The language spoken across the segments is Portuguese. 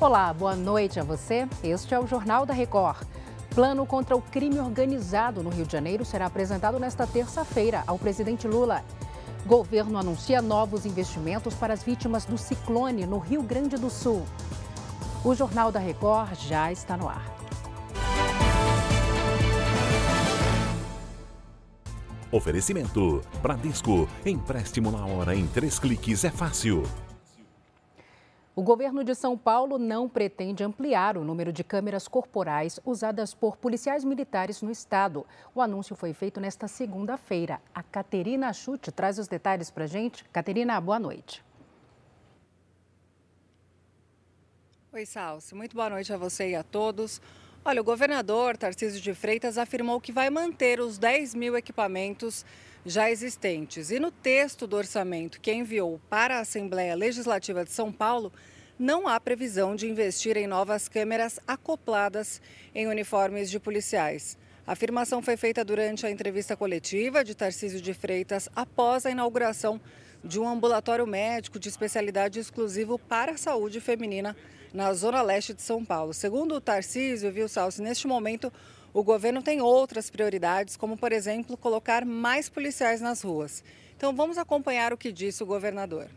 Olá, boa noite a você. Este é o Jornal da Record. Plano contra o crime organizado no Rio de Janeiro será apresentado nesta terça-feira ao presidente Lula. Governo anuncia novos investimentos para as vítimas do ciclone no Rio Grande do Sul. O Jornal da Record já está no ar. Oferecimento: Bradesco. Empréstimo na hora em três cliques é fácil. O governo de São Paulo não pretende ampliar o número de câmeras corporais usadas por policiais militares no estado. O anúncio foi feito nesta segunda-feira. A Caterina Chute traz os detalhes para a gente. Caterina, boa noite. Oi, Salsi. Muito boa noite a você e a todos. Olha, o governador Tarcísio de Freitas afirmou que vai manter os 10 mil equipamentos já existentes. E no texto do orçamento que enviou para a Assembleia Legislativa de São Paulo, não há previsão de investir em novas câmeras acopladas em uniformes de policiais. A afirmação foi feita durante a entrevista coletiva de Tarcísio de Freitas após a inauguração de um ambulatório médico de especialidade exclusivo para a saúde feminina na zona leste de São Paulo. Segundo o Tarcísio, viu, Salsi, neste momento o governo tem outras prioridades, como, por exemplo, colocar mais policiais nas ruas. Então vamos acompanhar o que disse o governador.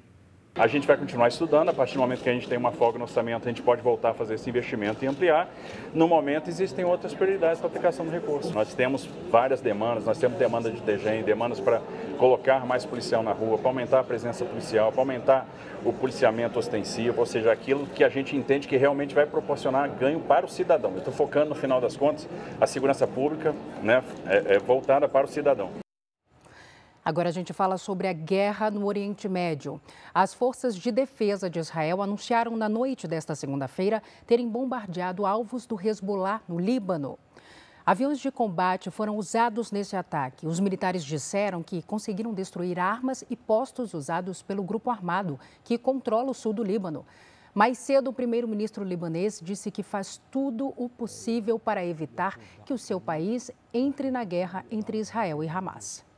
A gente vai continuar estudando, a partir do momento que a gente tem uma folga no orçamento, a gente pode voltar a fazer esse investimento e ampliar. No momento, existem outras prioridades para aplicação do recurso. Nós temos várias demandas, nós temos demanda de DGEM, demandas para colocar mais policial na rua, para aumentar a presença policial, para aumentar o policiamento ostensivo, ou seja, aquilo que a gente entende que realmente vai proporcionar ganho para o cidadão. Eu estou focando, no final das contas, a segurança pública né, é, é voltada para o cidadão. Agora a gente fala sobre a guerra no Oriente Médio. As forças de defesa de Israel anunciaram na noite desta segunda-feira terem bombardeado alvos do Hezbollah no Líbano. Aviões de combate foram usados nesse ataque. Os militares disseram que conseguiram destruir armas e postos usados pelo grupo armado que controla o sul do Líbano. Mais cedo, o primeiro-ministro libanês disse que faz tudo o possível para evitar que o seu país entre na guerra entre Israel e Hamas.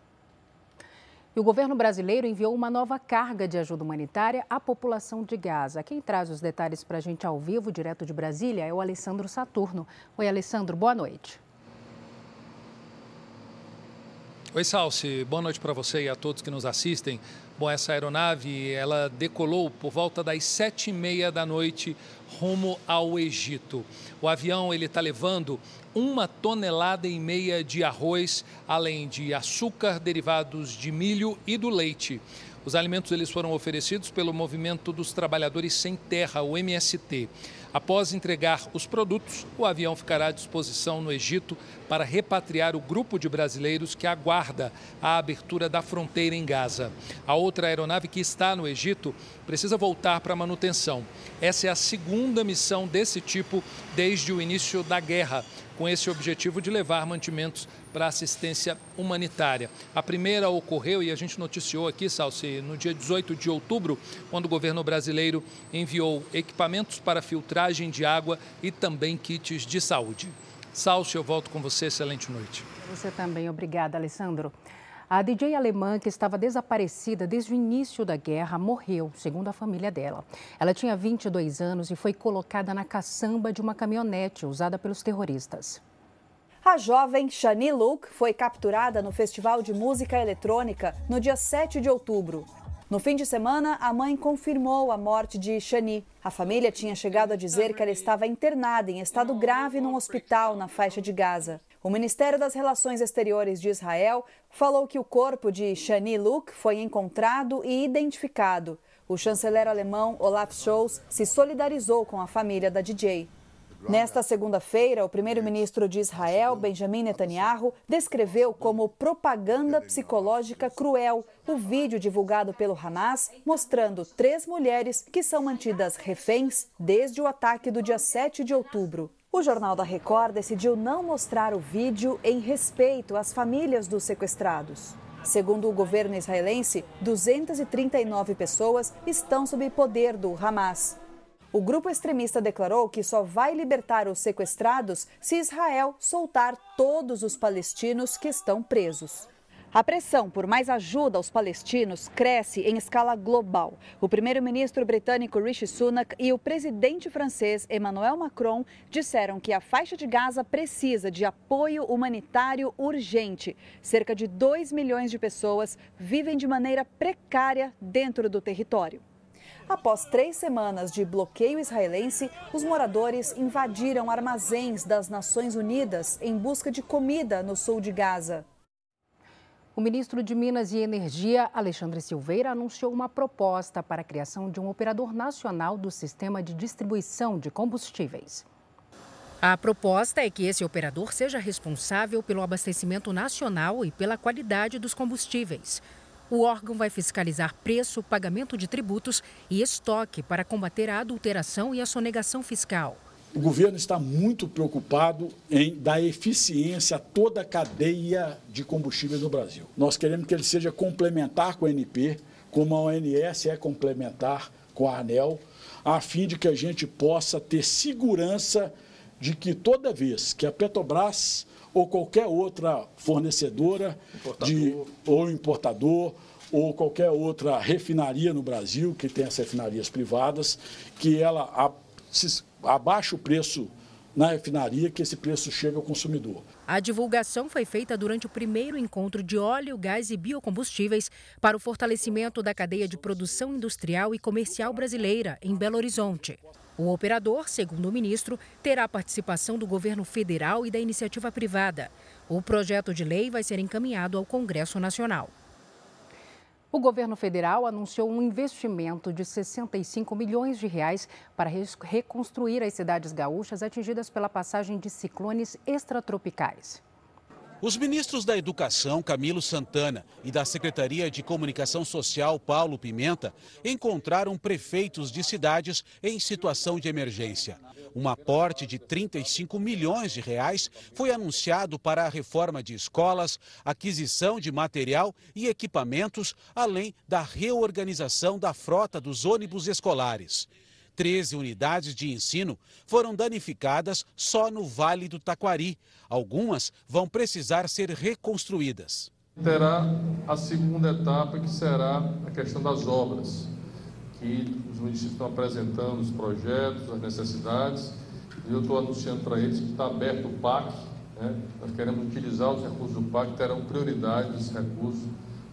E o governo brasileiro enviou uma nova carga de ajuda humanitária à população de Gaza. Quem traz os detalhes para a gente ao vivo, direto de Brasília, é o Alessandro Saturno. Oi, Alessandro, boa noite. Oi, Salsi. Boa noite para você e a todos que nos assistem. Bom, essa aeronave, ela decolou por volta das sete e meia da noite rumo ao Egito. O avião, ele está levando uma tonelada e meia de arroz, além de açúcar, derivados de milho e do leite. Os alimentos eles foram oferecidos pelo Movimento dos Trabalhadores Sem Terra, o MST. Após entregar os produtos, o avião ficará à disposição no Egito para repatriar o grupo de brasileiros que aguarda a abertura da fronteira em Gaza. A outra aeronave que está no Egito precisa voltar para manutenção. Essa é a segunda missão desse tipo desde o início da guerra com esse objetivo de levar mantimentos para assistência humanitária. A primeira ocorreu, e a gente noticiou aqui, Salsi, no dia 18 de outubro, quando o governo brasileiro enviou equipamentos para filtragem de água e também kits de saúde. Salsi, eu volto com você. Excelente noite. Você também. Obrigada, Alessandro. A DJ alemã, que estava desaparecida desde o início da guerra, morreu, segundo a família dela. Ela tinha 22 anos e foi colocada na caçamba de uma caminhonete usada pelos terroristas. A jovem Shani Luke foi capturada no Festival de Música Eletrônica no dia 7 de outubro. No fim de semana, a mãe confirmou a morte de Shani. A família tinha chegado a dizer que ela estava internada em estado grave num hospital na faixa de Gaza. O Ministério das Relações Exteriores de Israel falou que o corpo de Shani Luke foi encontrado e identificado. O chanceler alemão Olaf Scholz se solidarizou com a família da DJ. Nesta segunda-feira, o primeiro-ministro de Israel, Benjamin Netanyahu, descreveu como propaganda psicológica cruel o vídeo divulgado pelo Hamas mostrando três mulheres que são mantidas reféns desde o ataque do dia 7 de outubro. O Jornal da Record decidiu não mostrar o vídeo em respeito às famílias dos sequestrados. Segundo o governo israelense, 239 pessoas estão sob poder do Hamas. O grupo extremista declarou que só vai libertar os sequestrados se Israel soltar todos os palestinos que estão presos. A pressão por mais ajuda aos palestinos cresce em escala global. O primeiro-ministro britânico Rishi Sunak e o presidente francês Emmanuel Macron disseram que a faixa de Gaza precisa de apoio humanitário urgente. Cerca de 2 milhões de pessoas vivem de maneira precária dentro do território. Após três semanas de bloqueio israelense, os moradores invadiram armazéns das Nações Unidas em busca de comida no sul de Gaza. O ministro de Minas e Energia, Alexandre Silveira, anunciou uma proposta para a criação de um operador nacional do sistema de distribuição de combustíveis. A proposta é que esse operador seja responsável pelo abastecimento nacional e pela qualidade dos combustíveis. O órgão vai fiscalizar preço, pagamento de tributos e estoque para combater a adulteração e a sonegação fiscal. O governo está muito preocupado em dar eficiência a toda a cadeia de combustíveis no Brasil. Nós queremos que ele seja complementar com a ANP, como a ONS é complementar com a ANEL, a fim de que a gente possa ter segurança de que toda vez que a Petrobras ou qualquer outra fornecedora importador. de ou importador ou qualquer outra refinaria no Brasil que tem as refinarias privadas, que ela a, se, abaixa o preço na refinaria, que esse preço chega ao consumidor. A divulgação foi feita durante o primeiro encontro de óleo, gás e biocombustíveis para o fortalecimento da cadeia de produção industrial e comercial brasileira, em Belo Horizonte. O operador, segundo o ministro, terá participação do governo federal e da iniciativa privada. O projeto de lei vai ser encaminhado ao Congresso Nacional. O governo federal anunciou um investimento de 65 milhões de reais para reconstruir as cidades gaúchas atingidas pela passagem de ciclones extratropicais. Os ministros da Educação, Camilo Santana, e da Secretaria de Comunicação Social, Paulo Pimenta, encontraram prefeitos de cidades em situação de emergência. Um aporte de 35 milhões de reais foi anunciado para a reforma de escolas, aquisição de material e equipamentos, além da reorganização da frota dos ônibus escolares. 13 unidades de ensino foram danificadas só no Vale do Taquari. Algumas vão precisar ser reconstruídas. Terá a segunda etapa, que será a questão das obras, que os municípios estão apresentando os projetos, as necessidades, e eu estou anunciando para eles que está aberto o PAC. Né? Nós queremos utilizar os recursos do PAC, terão prioridade esses recursos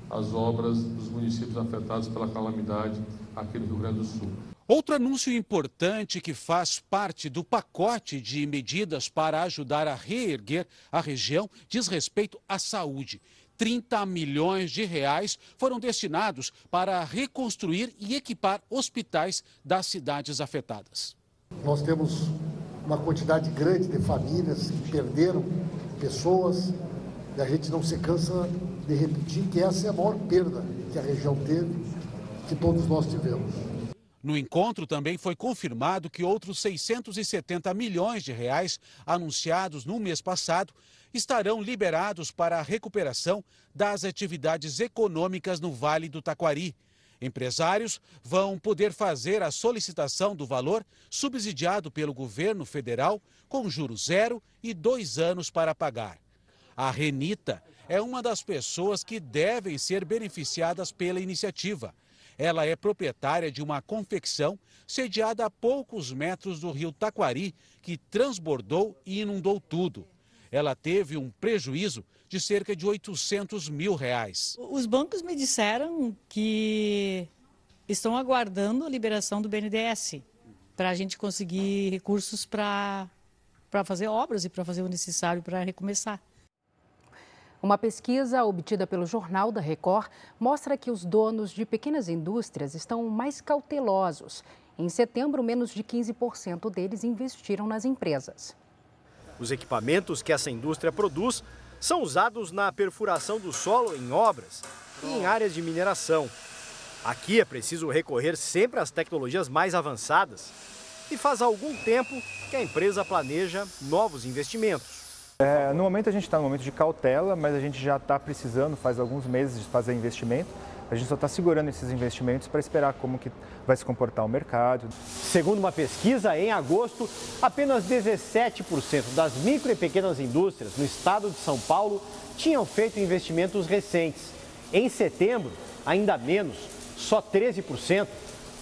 às obras dos municípios afetados pela calamidade aqui no Rio Grande do Sul. Outro anúncio importante que faz parte do pacote de medidas para ajudar a reerguer a região diz respeito à saúde. 30 milhões de reais foram destinados para reconstruir e equipar hospitais das cidades afetadas. Nós temos uma quantidade grande de famílias que perderam pessoas e a gente não se cansa de repetir que essa é a maior perda que a região teve, que todos nós tivemos. No encontro também foi confirmado que outros 670 milhões de reais anunciados no mês passado estarão liberados para a recuperação das atividades econômicas no Vale do Taquari. Empresários vão poder fazer a solicitação do valor subsidiado pelo governo federal com juros zero e dois anos para pagar. A Renita é uma das pessoas que devem ser beneficiadas pela iniciativa. Ela é proprietária de uma confecção sediada a poucos metros do rio Taquari, que transbordou e inundou tudo. Ela teve um prejuízo de cerca de 800 mil reais. Os bancos me disseram que estão aguardando a liberação do BNDES para a gente conseguir recursos para fazer obras e para fazer o necessário para recomeçar. Uma pesquisa obtida pelo Jornal da Record mostra que os donos de pequenas indústrias estão mais cautelosos. Em setembro, menos de 15% deles investiram nas empresas. Os equipamentos que essa indústria produz são usados na perfuração do solo em obras e em áreas de mineração. Aqui é preciso recorrer sempre às tecnologias mais avançadas e faz algum tempo que a empresa planeja novos investimentos. É, no momento a gente está no momento de cautela, mas a gente já está precisando, faz alguns meses, de fazer investimento. A gente só está segurando esses investimentos para esperar como que vai se comportar o mercado. Segundo uma pesquisa, em agosto, apenas 17% das micro e pequenas indústrias no estado de São Paulo tinham feito investimentos recentes. Em setembro, ainda menos, só 13%,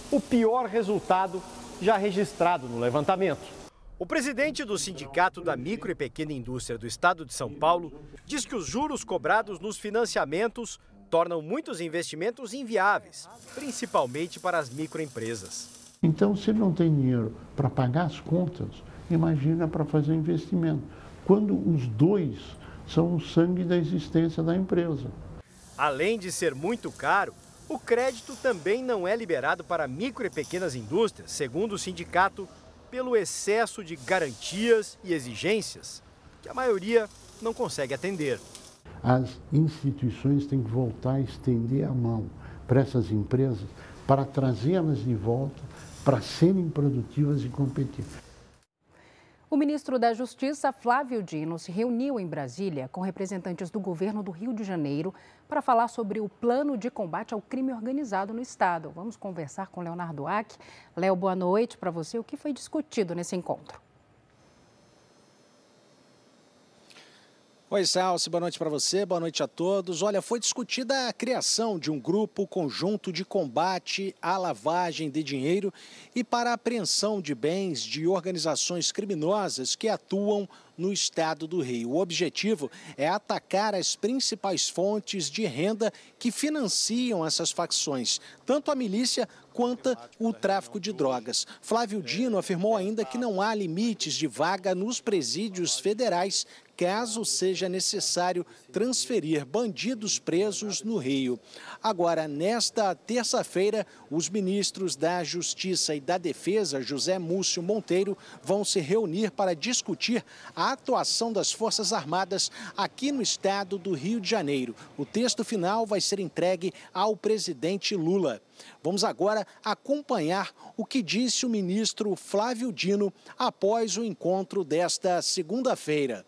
o pior resultado já registrado no levantamento. O presidente do Sindicato da Micro e Pequena Indústria do Estado de São Paulo diz que os juros cobrados nos financiamentos tornam muitos investimentos inviáveis, principalmente para as microempresas. Então, se não tem dinheiro para pagar as contas, imagina para fazer investimento. Quando os dois são o sangue da existência da empresa. Além de ser muito caro, o crédito também não é liberado para micro e pequenas indústrias, segundo o sindicato, pelo excesso de garantias e exigências que a maioria não consegue atender. As instituições têm que voltar a estender a mão para essas empresas para trazê-las de volta para serem produtivas e competitivas. O ministro da Justiça, Flávio Dino, se reuniu em Brasília com representantes do governo do Rio de Janeiro para falar sobre o plano de combate ao crime organizado no Estado. Vamos conversar com Leonardo Ack. Léo, boa noite para você. O que foi discutido nesse encontro? Oi, Salsi, boa noite para você, boa noite a todos. Olha, foi discutida a criação de um grupo conjunto de combate à lavagem de dinheiro e para a apreensão de bens de organizações criminosas que atuam no estado do Rio. O objetivo é atacar as principais fontes de renda que financiam essas facções, tanto a milícia quanto o tráfico de drogas. Flávio Dino afirmou ainda que não há limites de vaga nos presídios federais caso seja necessário transferir bandidos presos no Rio. Agora, nesta terça-feira, os ministros da Justiça e da Defesa, José Múcio Monteiro, vão se reunir para discutir a atuação das Forças Armadas aqui no estado do Rio de Janeiro. O texto final vai ser entregue ao presidente Lula. Vamos agora acompanhar o que disse o ministro Flávio Dino após o encontro desta segunda-feira.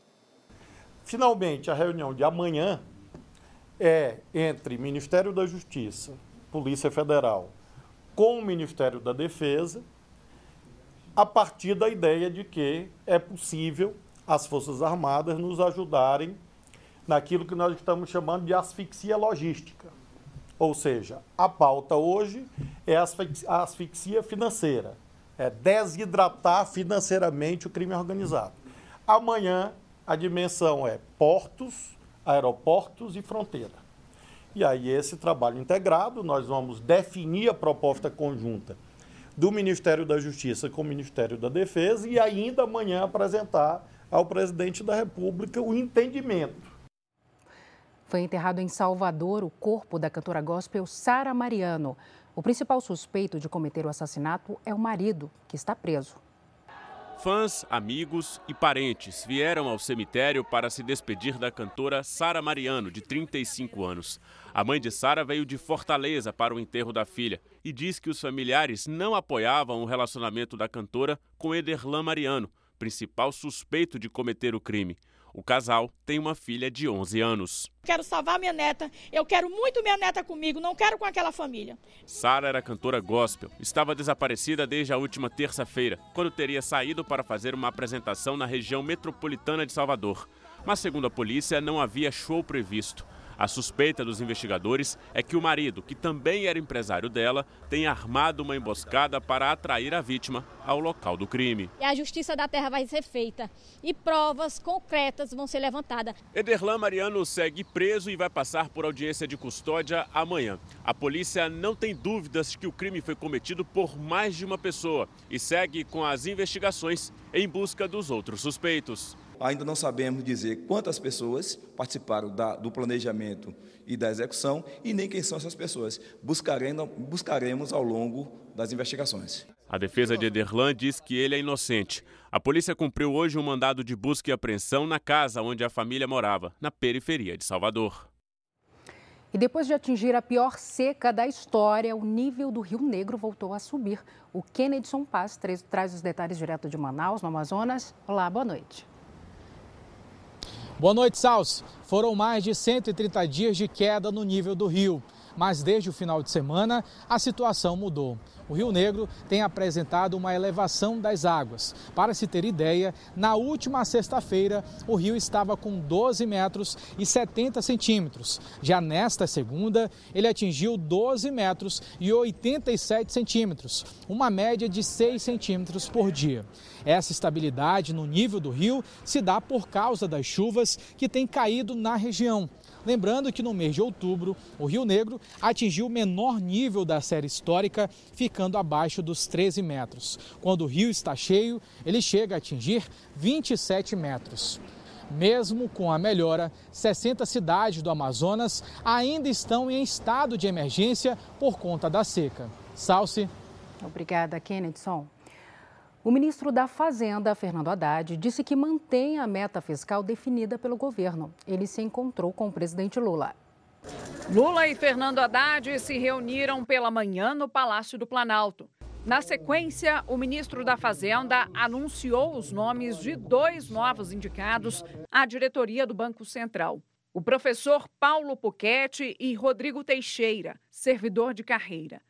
Finalmente, a reunião de amanhã é entre Ministério da Justiça, Polícia Federal, com o Ministério da Defesa, a partir da ideia de que é possível as Forças Armadas nos ajudarem naquilo que nós estamos chamando de asfixia logística. Ou seja, a pauta hoje é a asfixia financeira, é desidratar financeiramente o crime organizado. Amanhã a dimensão é portos, aeroportos e fronteira. E aí, esse trabalho integrado, nós vamos definir a proposta conjunta do Ministério da Justiça com o Ministério da Defesa e ainda amanhã apresentar ao presidente da República o entendimento. Foi enterrado em Salvador o corpo da cantora gospel Sara Mariano. O principal suspeito de cometer o assassinato é o marido, que está preso. Fãs, amigos e parentes vieram ao cemitério para se despedir da cantora Sara Mariano, de 35 anos. A mãe de Sara veio de Fortaleza para o enterro da filha e diz que os familiares não apoiavam o relacionamento da cantora com Ederlan Mariano, principal suspeito de cometer o crime. O casal tem uma filha de 11 anos. Quero salvar minha neta, eu quero muito minha neta comigo, não quero com aquela família. Sara era cantora gospel, estava desaparecida desde a última terça-feira, quando teria saído para fazer uma apresentação na região metropolitana de Salvador. Mas, segundo a polícia, não havia show previsto. A suspeita dos investigadores é que o marido, que também era empresário dela, tem armado uma emboscada para atrair a vítima ao local do crime. E a justiça da terra vai ser feita e provas concretas vão ser levantadas. Ederlan Mariano segue preso e vai passar por audiência de custódia amanhã. A polícia não tem dúvidas de que o crime foi cometido por mais de uma pessoa e segue com as investigações em busca dos outros suspeitos. Ainda não sabemos dizer quantas pessoas participaram da, do planejamento e da execução e nem quem são essas pessoas. Buscaremos, buscaremos ao longo das investigações. A defesa de Ederlan diz que ele é inocente. A polícia cumpriu hoje um mandado de busca e apreensão na casa onde a família morava, na periferia de Salvador. E depois de atingir a pior seca da história, o nível do Rio Negro voltou a subir. O Kennedson Paz traz os detalhes direto de Manaus, no Amazonas. Olá, boa noite. Boa noite, Salsi. Foram mais de 130 dias de queda no nível do rio. Mas desde o final de semana a situação mudou. O Rio Negro tem apresentado uma elevação das águas. Para se ter ideia, na última sexta-feira o rio estava com 12 metros e 70 centímetros. Já nesta segunda, ele atingiu 12 metros e 87 centímetros, uma média de 6 centímetros por dia. Essa estabilidade no nível do rio se dá por causa das chuvas que têm caído na região. Lembrando que no mês de outubro, o Rio Negro atingiu o menor nível da série histórica, ficando abaixo dos 13 metros. Quando o rio está cheio, ele chega a atingir 27 metros. Mesmo com a melhora, 60 cidades do Amazonas ainda estão em estado de emergência por conta da seca. Salce. Obrigada, Kennedson. O ministro da Fazenda, Fernando Haddad, disse que mantém a meta fiscal definida pelo governo. Ele se encontrou com o presidente Lula. Lula e Fernando Haddad se reuniram pela manhã no Palácio do Planalto. Na sequência, o ministro da Fazenda anunciou os nomes de dois novos indicados à diretoria do Banco Central. O professor Paulo Puquete e Rodrigo Teixeira, servidor de carreira.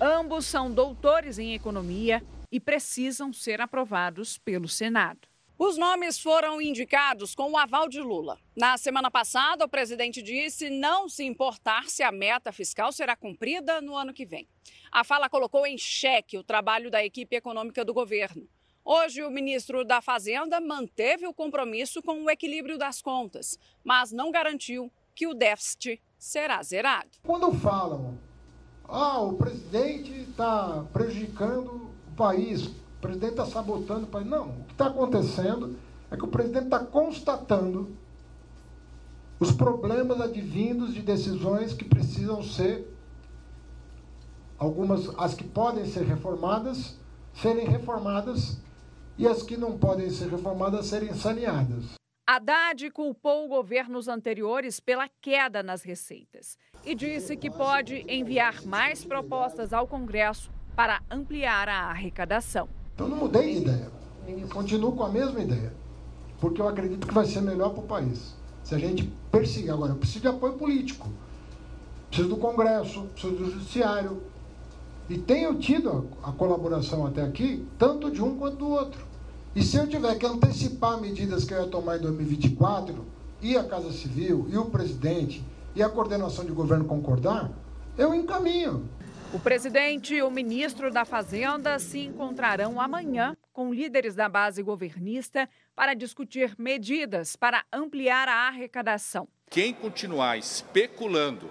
Ambos são doutores em economia e precisam ser aprovados pelo Senado. Os nomes foram indicados com o aval de Lula. Na semana passada, o presidente disse não se importar se a meta fiscal será cumprida no ano que vem. A fala colocou em xeque o trabalho da equipe econômica do governo. Hoje, o ministro da Fazenda manteve o compromisso com o equilíbrio das contas, mas não garantiu que o déficit será zerado. Quando falam, ah, o presidente está prejudicando o país, o presidente está sabotando o país. Não, o que está acontecendo é que o presidente está constatando os problemas advindos de decisões que precisam ser, algumas, as que podem ser reformadas, serem reformadas e as que não podem ser reformadas serem saneadas. Haddad culpou governos anteriores pela queda nas receitas e disse que pode enviar mais propostas ao Congresso para ampliar a arrecadação. Eu não mudei de ideia. continuo com a mesma ideia. Porque eu acredito que vai ser melhor para o país. Se a gente perseguir. Agora, eu preciso de apoio político. Preciso do Congresso, preciso do Judiciário. E tenho tido a, a colaboração até aqui, tanto de um quanto do outro. E se eu tiver que antecipar medidas que eu ia tomar em 2024, e a Casa Civil, e o presidente, e a coordenação de governo concordar, eu encaminho. O presidente e o ministro da Fazenda se encontrarão amanhã com líderes da base governista para discutir medidas para ampliar a arrecadação. Quem continuar especulando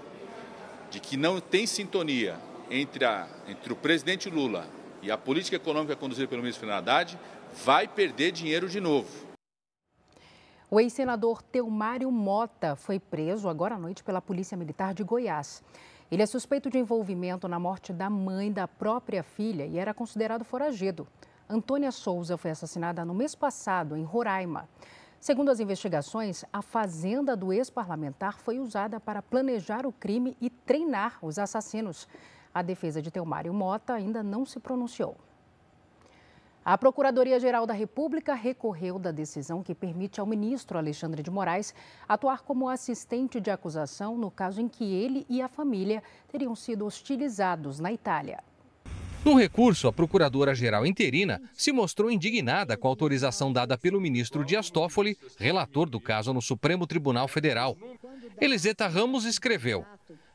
de que não tem sintonia entre, a, entre o presidente Lula e a política econômica conduzida pelo ministro Fernando Haddad vai perder dinheiro de novo. O ex-senador Teomário Mota foi preso agora à noite pela Polícia Militar de Goiás. Ele é suspeito de envolvimento na morte da mãe da própria filha e era considerado foragido. Antônia Souza foi assassinada no mês passado, em Roraima. Segundo as investigações, a fazenda do ex-parlamentar foi usada para planejar o crime e treinar os assassinos. A defesa de Telmário Mota ainda não se pronunciou. A Procuradoria-Geral da República recorreu da decisão que permite ao ministro Alexandre de Moraes atuar como assistente de acusação no caso em que ele e a família teriam sido hostilizados na Itália. No recurso, a procuradora-geral interina se mostrou indignada com a autorização dada pelo ministro Dias Toffoli, relator do caso no Supremo Tribunal Federal. Eliseta Ramos escreveu: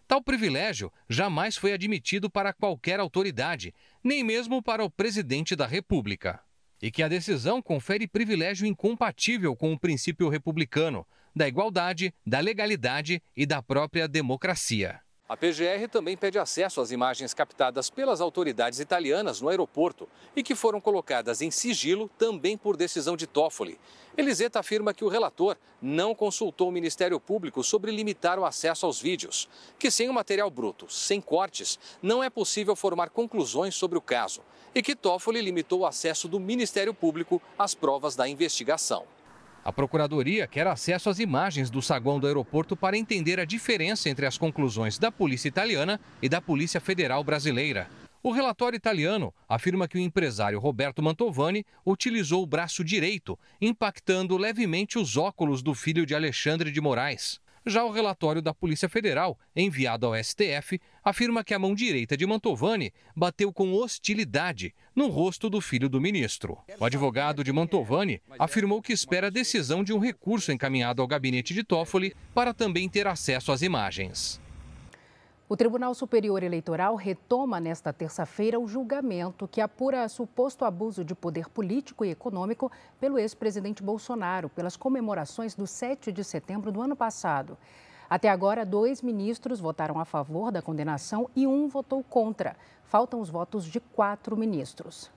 Tal privilégio jamais foi admitido para qualquer autoridade, nem mesmo para o presidente da República. E que a decisão confere privilégio incompatível com o princípio republicano, da igualdade, da legalidade e da própria democracia. A PGR também pede acesso às imagens captadas pelas autoridades italianas no aeroporto e que foram colocadas em sigilo também por decisão de Toffoli. Eliseta afirma que o relator não consultou o Ministério Público sobre limitar o acesso aos vídeos, que sem o material bruto, sem cortes, não é possível formar conclusões sobre o caso e que Toffoli limitou o acesso do Ministério Público às provas da investigação. A Procuradoria quer acesso às imagens do saguão do aeroporto para entender a diferença entre as conclusões da Polícia Italiana e da Polícia Federal Brasileira. O relatório italiano afirma que o empresário Roberto Mantovani utilizou o braço direito, impactando levemente os óculos do filho de Alexandre de Moraes. Já o relatório da Polícia Federal, enviado ao STF, afirma que a mão direita de Mantovani bateu com hostilidade no rosto do filho do ministro. O advogado de Mantovani afirmou que espera a decisão de um recurso encaminhado ao gabinete de Toffoli para também ter acesso às imagens. O Tribunal Superior Eleitoral retoma nesta terça-feira o julgamento que apura suposto abuso de poder político e econômico pelo ex-presidente Bolsonaro pelas comemorações do 7 de setembro do ano passado. Até agora, dois ministros votaram a favor da condenação e um votou contra. Faltam os votos de quatro ministros.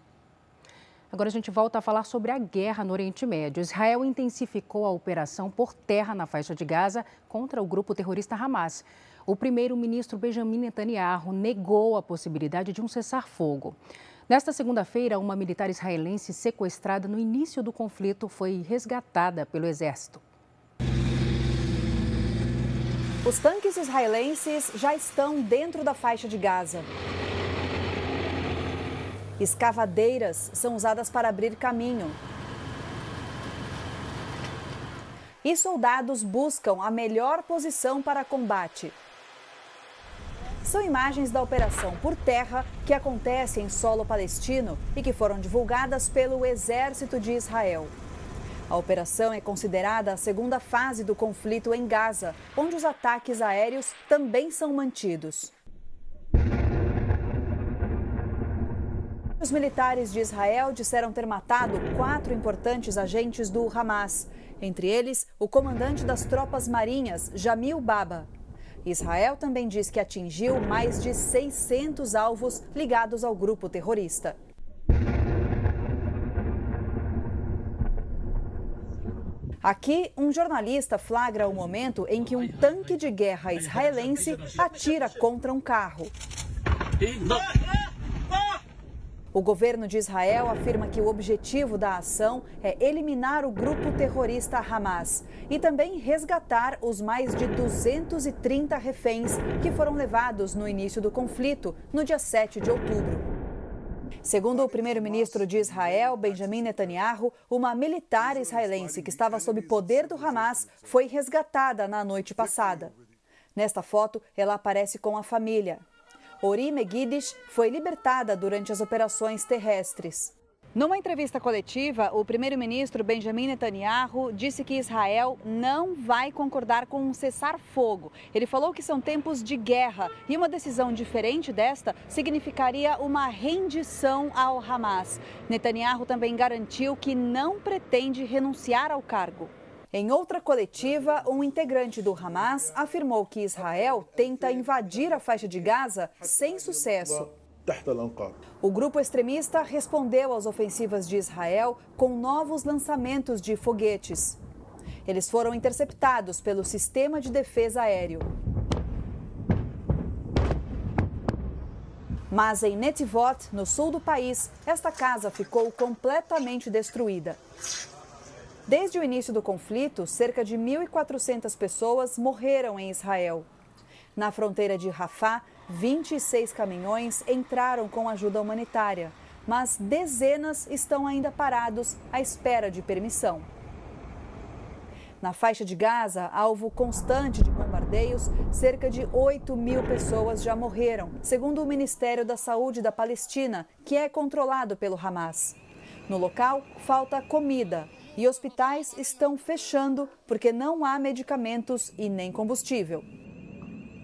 Agora a gente volta a falar sobre a guerra no Oriente Médio. Israel intensificou a operação por terra na faixa de Gaza contra o grupo terrorista Hamas o primeiro-ministro Benjamin Netanyahu negou a possibilidade de um cessar-fogo. Nesta segunda-feira, uma militar israelense sequestrada no início do conflito foi resgatada pelo exército. Os tanques israelenses já estão dentro da faixa de Gaza. Escavadeiras são usadas para abrir caminho. E soldados buscam a melhor posição para combate. São imagens da operação por terra que acontece em solo palestino e que foram divulgadas pelo exército de Israel. A operação é considerada a segunda fase do conflito em Gaza, onde os ataques aéreos também são mantidos. Os militares de Israel disseram ter matado quatro importantes agentes do Hamas, entre eles o comandante das tropas marinhas, Jamil Baba. Israel também diz que atingiu mais de 600 alvos ligados ao grupo terrorista. Aqui, um jornalista flagra o momento em que um tanque de guerra israelense atira contra um carro. O governo de Israel afirma que o objetivo da ação é eliminar o grupo terrorista Hamas e também resgatar os mais de 230 reféns que foram levados no início do conflito, no dia 7 de outubro. Segundo o primeiro-ministro de Israel, Benjamin Netanyahu, uma militar israelense que estava sob poder do Hamas foi resgatada na noite passada. Nesta foto, ela aparece com a família. Ori Megidish foi libertada durante as operações terrestres. Numa entrevista coletiva, o primeiro-ministro Benjamin Netanyahu disse que Israel não vai concordar com um cessar-fogo. Ele falou que são tempos de guerra e uma decisão diferente desta significaria uma rendição ao Hamas. Netanyahu também garantiu que não pretende renunciar ao cargo. Em outra coletiva, um integrante do Hamas afirmou que Israel tenta invadir a faixa de Gaza sem sucesso. O grupo extremista respondeu às ofensivas de Israel com novos lançamentos de foguetes. Eles foram interceptados pelo sistema de defesa aéreo. Mas em Netivot, no sul do país, esta casa ficou completamente destruída. Desde o início do conflito, cerca de 1.400 pessoas morreram em Israel. Na fronteira de Rafah, 26 caminhões entraram com ajuda humanitária, mas dezenas estão ainda parados à espera de permissão. Na faixa de Gaza, alvo constante de bombardeios, cerca de 8 mil pessoas já morreram, segundo o Ministério da Saúde da Palestina, que é controlado pelo Hamas. No local, falta comida, e hospitais estão fechando porque não há medicamentos e nem combustível.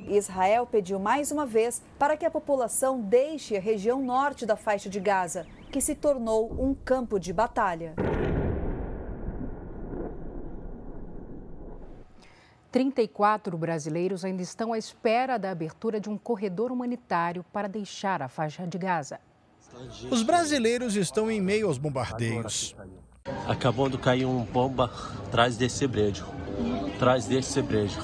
Israel pediu mais uma vez para que a população deixe a região norte da faixa de Gaza, que se tornou um campo de batalha. 34 brasileiros ainda estão à espera da abertura de um corredor humanitário para deixar a faixa de Gaza. Os brasileiros estão em meio aos bombardeios. Acabou de cair uma bomba atrás desse brejo. Atrás desse brejo.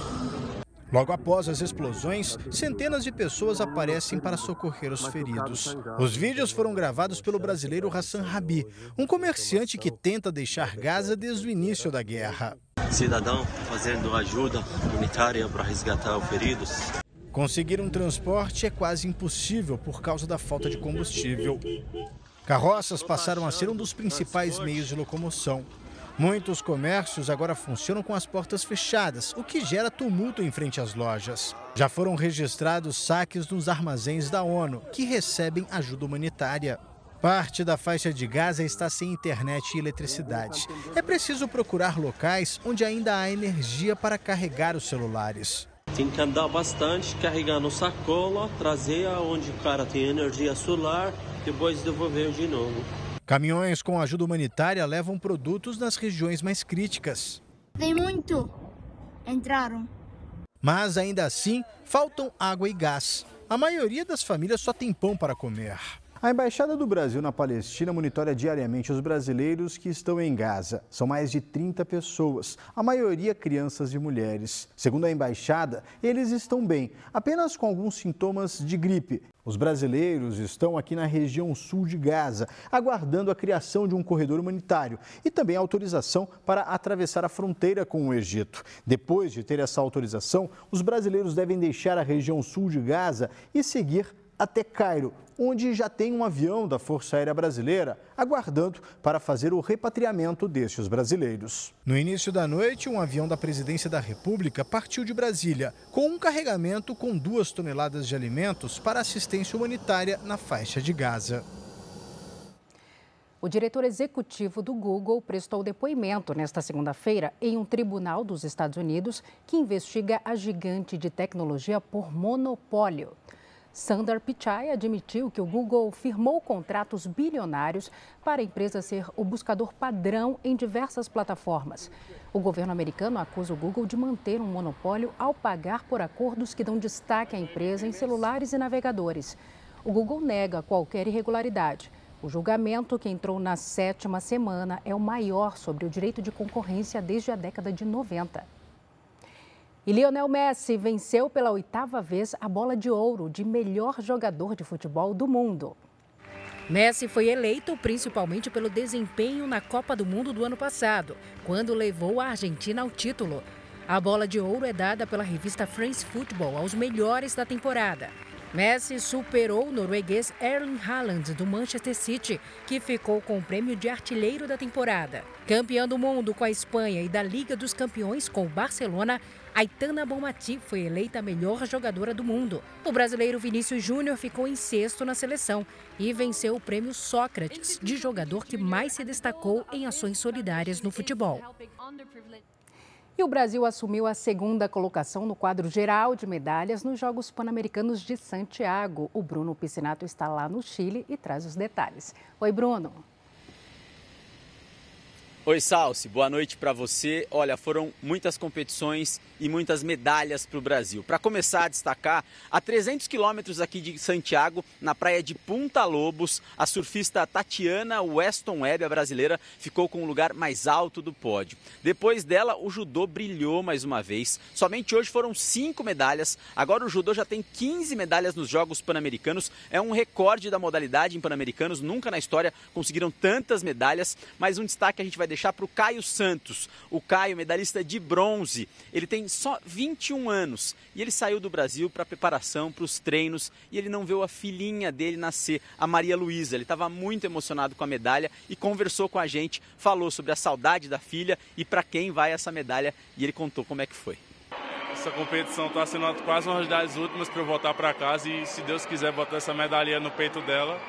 Logo após as explosões, centenas de pessoas aparecem para socorrer os feridos. Os vídeos foram gravados pelo brasileiro Hassan Rabi, um comerciante que tenta deixar Gaza desde o início da guerra. Cidadão fazendo ajuda humanitária para resgatar os feridos. Conseguir um transporte é quase impossível por causa da falta de combustível. Carroças passaram a ser um dos principais meios de locomoção. Muitos comércios agora funcionam com as portas fechadas, o que gera tumulto em frente às lojas. Já foram registrados saques nos armazéns da ONU, que recebem ajuda humanitária. Parte da faixa de Gaza está sem internet e eletricidade. É preciso procurar locais onde ainda há energia para carregar os celulares. Tem que andar bastante, carregar no sacola, trazer aonde o cara tem energia solar, depois devolver de novo. Caminhões com ajuda humanitária levam produtos nas regiões mais críticas. Tem muito. Entraram. Mas ainda assim, faltam água e gás. A maioria das famílias só tem pão para comer. A Embaixada do Brasil na Palestina monitora diariamente os brasileiros que estão em Gaza. São mais de 30 pessoas, a maioria crianças e mulheres. Segundo a embaixada, eles estão bem, apenas com alguns sintomas de gripe. Os brasileiros estão aqui na região sul de Gaza, aguardando a criação de um corredor humanitário e também autorização para atravessar a fronteira com o Egito. Depois de ter essa autorização, os brasileiros devem deixar a região sul de Gaza e seguir até Cairo, onde já tem um avião da Força Aérea Brasileira aguardando para fazer o repatriamento destes brasileiros. No início da noite, um avião da Presidência da República partiu de Brasília com um carregamento com duas toneladas de alimentos para assistência humanitária na faixa de Gaza. O diretor executivo do Google prestou depoimento nesta segunda-feira em um tribunal dos Estados Unidos que investiga a gigante de tecnologia por monopólio. Sundar Pichai admitiu que o Google firmou contratos bilionários para a empresa ser o buscador padrão em diversas plataformas. O governo americano acusa o Google de manter um monopólio ao pagar por acordos que dão destaque à empresa em celulares e navegadores. O Google nega qualquer irregularidade. O julgamento, que entrou na sétima semana, é o maior sobre o direito de concorrência desde a década de 90. E Lionel Messi venceu pela oitava vez a bola de ouro de melhor jogador de futebol do mundo. Messi foi eleito principalmente pelo desempenho na Copa do Mundo do ano passado, quando levou a Argentina ao título. A bola de ouro é dada pela revista France Football aos melhores da temporada. Messi superou o norueguês Erling Haaland do Manchester City, que ficou com o prêmio de artilheiro da temporada. Campeão do mundo com a Espanha e da Liga dos Campeões com o Barcelona, Aitana Bonmati foi eleita a melhor jogadora do mundo. O brasileiro Vinícius Júnior ficou em sexto na seleção e venceu o prêmio Sócrates de jogador que mais se destacou em ações solidárias no futebol. E o Brasil assumiu a segunda colocação no quadro geral de medalhas nos Jogos Pan-Americanos de Santiago. O Bruno Piscinato está lá no Chile e traz os detalhes. Oi, Bruno. Oi, Salsi, boa noite para você. Olha, foram muitas competições e muitas medalhas para o Brasil. Para começar a destacar, a 300 quilômetros aqui de Santiago, na praia de Punta Lobos, a surfista Tatiana Weston Webb, a brasileira, ficou com o lugar mais alto do pódio. Depois dela, o judô brilhou mais uma vez. Somente hoje foram cinco medalhas. Agora o judô já tem 15 medalhas nos Jogos Pan-Americanos. É um recorde da modalidade em Pan-Americanos. Nunca na história conseguiram tantas medalhas. Mas um destaque a gente vai deixar para o Caio Santos. O Caio, medalhista de bronze, ele tem só 21 anos e ele saiu do Brasil para preparação, para os treinos e ele não viu a filhinha dele nascer, a Maria Luísa. Ele estava muito emocionado com a medalha e conversou com a gente, falou sobre a saudade da filha e para quem vai essa medalha e ele contou como é que foi. Essa competição está sendo quase uma das últimas para eu voltar para casa e, se Deus quiser, botar essa medalha no peito dela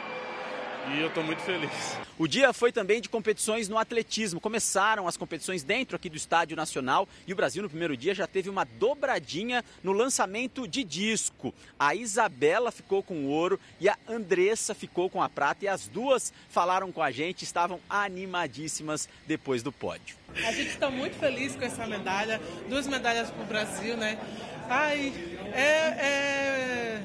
e eu estou muito feliz. O dia foi também de competições no atletismo. Começaram as competições dentro aqui do Estádio Nacional e o Brasil no primeiro dia já teve uma dobradinha no lançamento de disco. A Isabela ficou com o ouro e a Andressa ficou com a prata e as duas falaram com a gente, estavam animadíssimas depois do pódio. A gente está muito feliz com essa medalha, duas medalhas para o Brasil, né? Ai, é, é,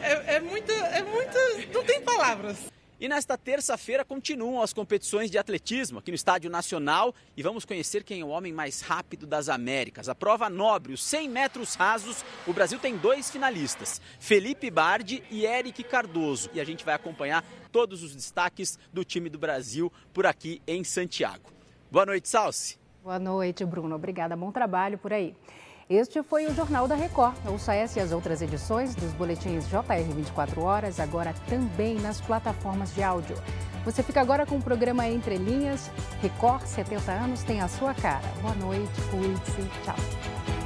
é, é muito, é muito, não tem palavras. E nesta terça-feira continuam as competições de atletismo aqui no Estádio Nacional e vamos conhecer quem é o homem mais rápido das Américas. A prova nobre, os 100 metros rasos, o Brasil tem dois finalistas, Felipe Bardi e Eric Cardoso. E a gente vai acompanhar todos os destaques do time do Brasil por aqui em Santiago. Boa noite, Salsi. Boa noite, Bruno. Obrigada. Bom trabalho por aí. Este foi o Jornal da Record. Ouça essa e as outras edições dos boletins JR 24 horas, agora também nas plataformas de áudio. Você fica agora com o programa Entre Linhas. Record 70 anos tem a sua cara. Boa noite, cuide-se. Tchau.